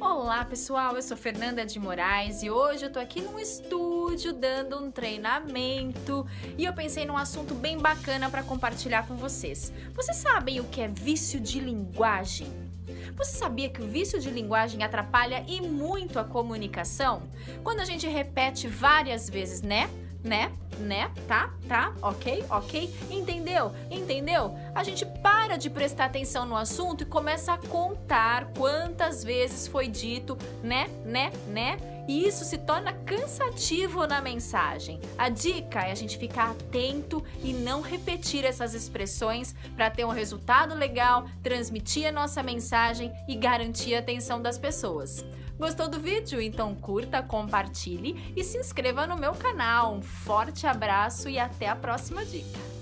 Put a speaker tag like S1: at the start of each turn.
S1: Olá pessoal, eu sou Fernanda de Moraes e hoje eu tô aqui num estúdio dando um treinamento e eu pensei num assunto bem bacana para compartilhar com vocês. Vocês sabem o que é vício de linguagem? Você sabia que o vício de linguagem atrapalha e muito a comunicação? Quando a gente repete várias vezes, né? Né? Né? Tá? Tá? Ok? Ok? Entendeu? Entendeu? A gente para de prestar atenção no assunto e começa a contar quantas vezes foi dito, né? Né? Né? E isso se torna cansativo na mensagem. A dica é a gente ficar atento e não repetir essas expressões para ter um resultado legal, transmitir a nossa mensagem e garantir a atenção das pessoas. Gostou do vídeo? Então curta, compartilhe e se inscreva no meu canal. Um forte abraço e até a próxima dica!